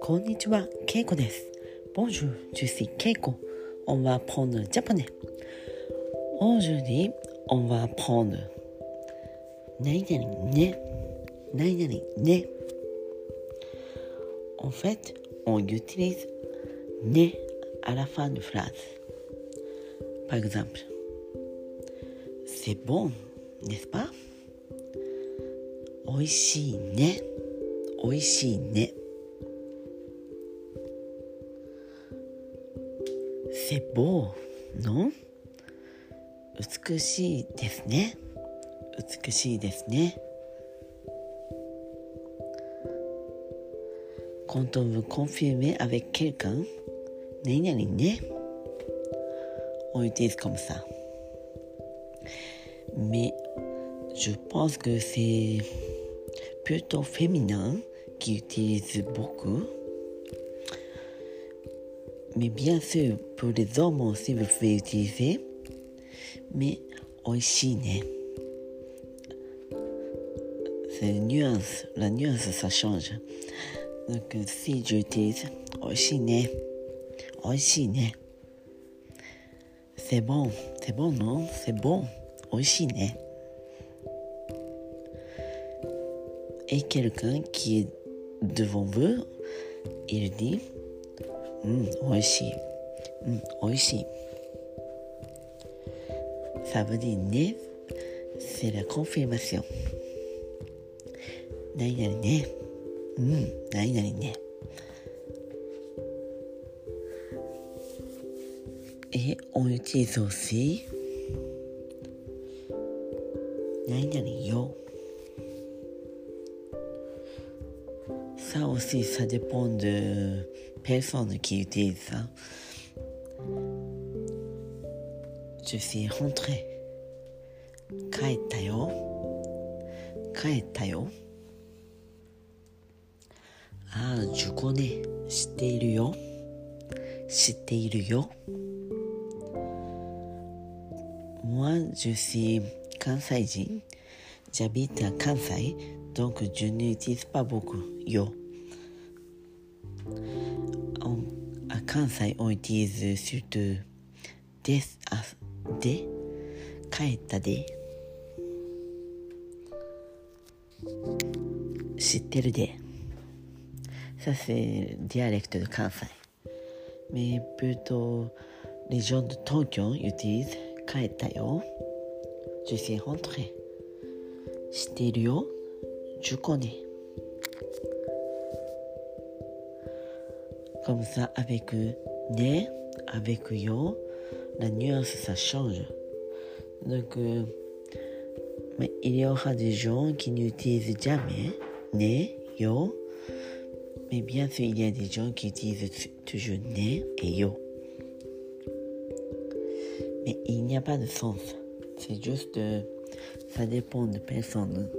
こんにちは、ケイコです。Bonjour, je suis Keiko. On va apprendre le japonais. Aujourd'hui, on va apprendre 何々ね、何々ね。En fait, on utilise ne à la fin de phrase. Par exemple, c'est bon, n'est-ce pas 美味しいね。美味しいね。セボの？美しいですね。美しいですね。コントムコンフィルメアベッケルカン何々ね,ね,ねおいていつかもさ Mais je ン plutôt féminin qui utilise beaucoup. Mais bien sûr, pour les hommes aussi, vous pouvez utiliser. Mais oishine. C'est une nuance. La nuance, ça change. Donc, si j'utilise oishine, oishine. C'est bon. C'est bon, non? C'est bon. Oishine. et quelqu'un qui est devant vous, il dit mm, oishi, mm. Ça veut dire ne, c'est la confirmation. Ne, ne. Hum, et on utilise aussi nainari yo. aussi, ça dépend de personnes qui utilisent ça. Je suis rentré. Kaetayo. Kaetayo. Ah, je connais. Shiteru yo. Shiteru yo. Moi, je suis Kansaijin. J'habite à Kansai, donc je n'utilise pas beaucoup yo. En, à Kansai, on utilise surtout des, à, des, 帰ったで。知ってるで。Ça, c'est le dialecte de Kansai. Mais plutôt, les gens de Tokyo utilisent 帰ったよ。Je suis rentré. 知っているよ。je connais. Comme ça, avec ne, avec yo, la nuance, ça change. Donc, euh, mais il y aura des gens qui n'utilisent jamais ne, yo, mais bien sûr, il y a des gens qui utilisent toujours ne et yo. Mais il n'y a pas de sens. C'est juste, euh, ça dépend de personne.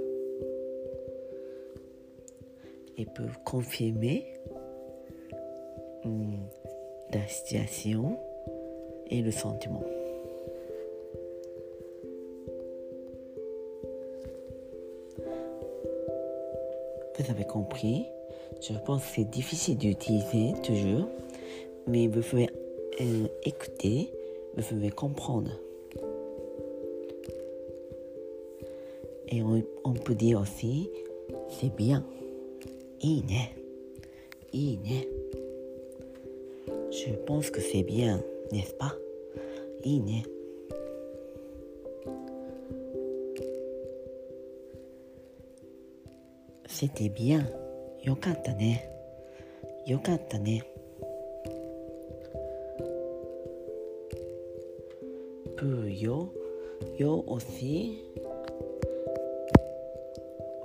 Et peuvent confirmer d'association et le sentiment. Vous avez compris, je pense que c'est difficile d'utiliser toujours, mais vous pouvez euh, écouter, vous pouvez comprendre. Et on, peut dire aussi, c'est bien. Il est. Je pense que c'est bien, n'est-ce pas? Il. C'était bien. Yokata ne. Yokata ne. Puyo. Yo Yo aussi.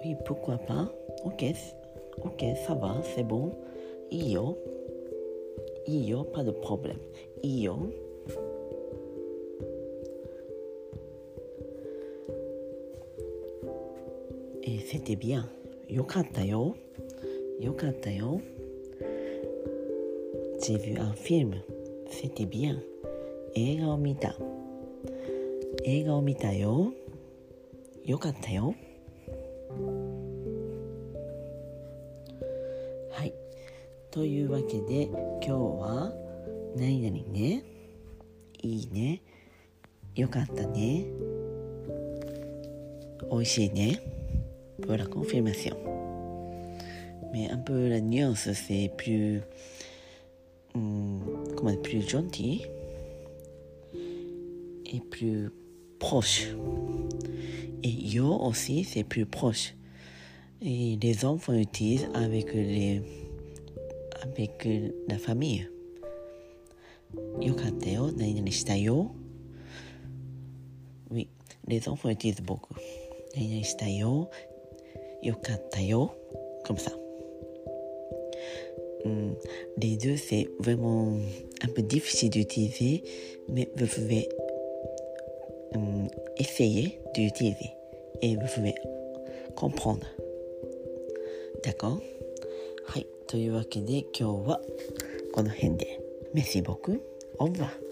Oui, pourquoi pas? Ok, ok, ça va, c'est bon. Yo. Io, pas de problème. Io. Et c'était bien. Yokata yo. Yokata. J'ai vu un film. C'était bien. Eiga o mita. Eiga yo. Yokata yo. というわけで今日は何々ねいいねよかったね美味しいね pour la confirmation mais un peu la nuance c'est plus hum, comment dire, plus gentil et plus proche et yo aussi c'est plus proche et les enfants utilisent avec les avec la famille. Yokateo, nani shitayo? Oui, les enfants utilisent beaucoup. Comme ça. Hmm. Les deux, c'est vraiment un peu difficile d'utiliser, mais vous pouvez hmm, essayer d'utiliser et vous pouvez comprendre. D'accord? というわけで今日はこの辺で。メシ僕？オンバ。ー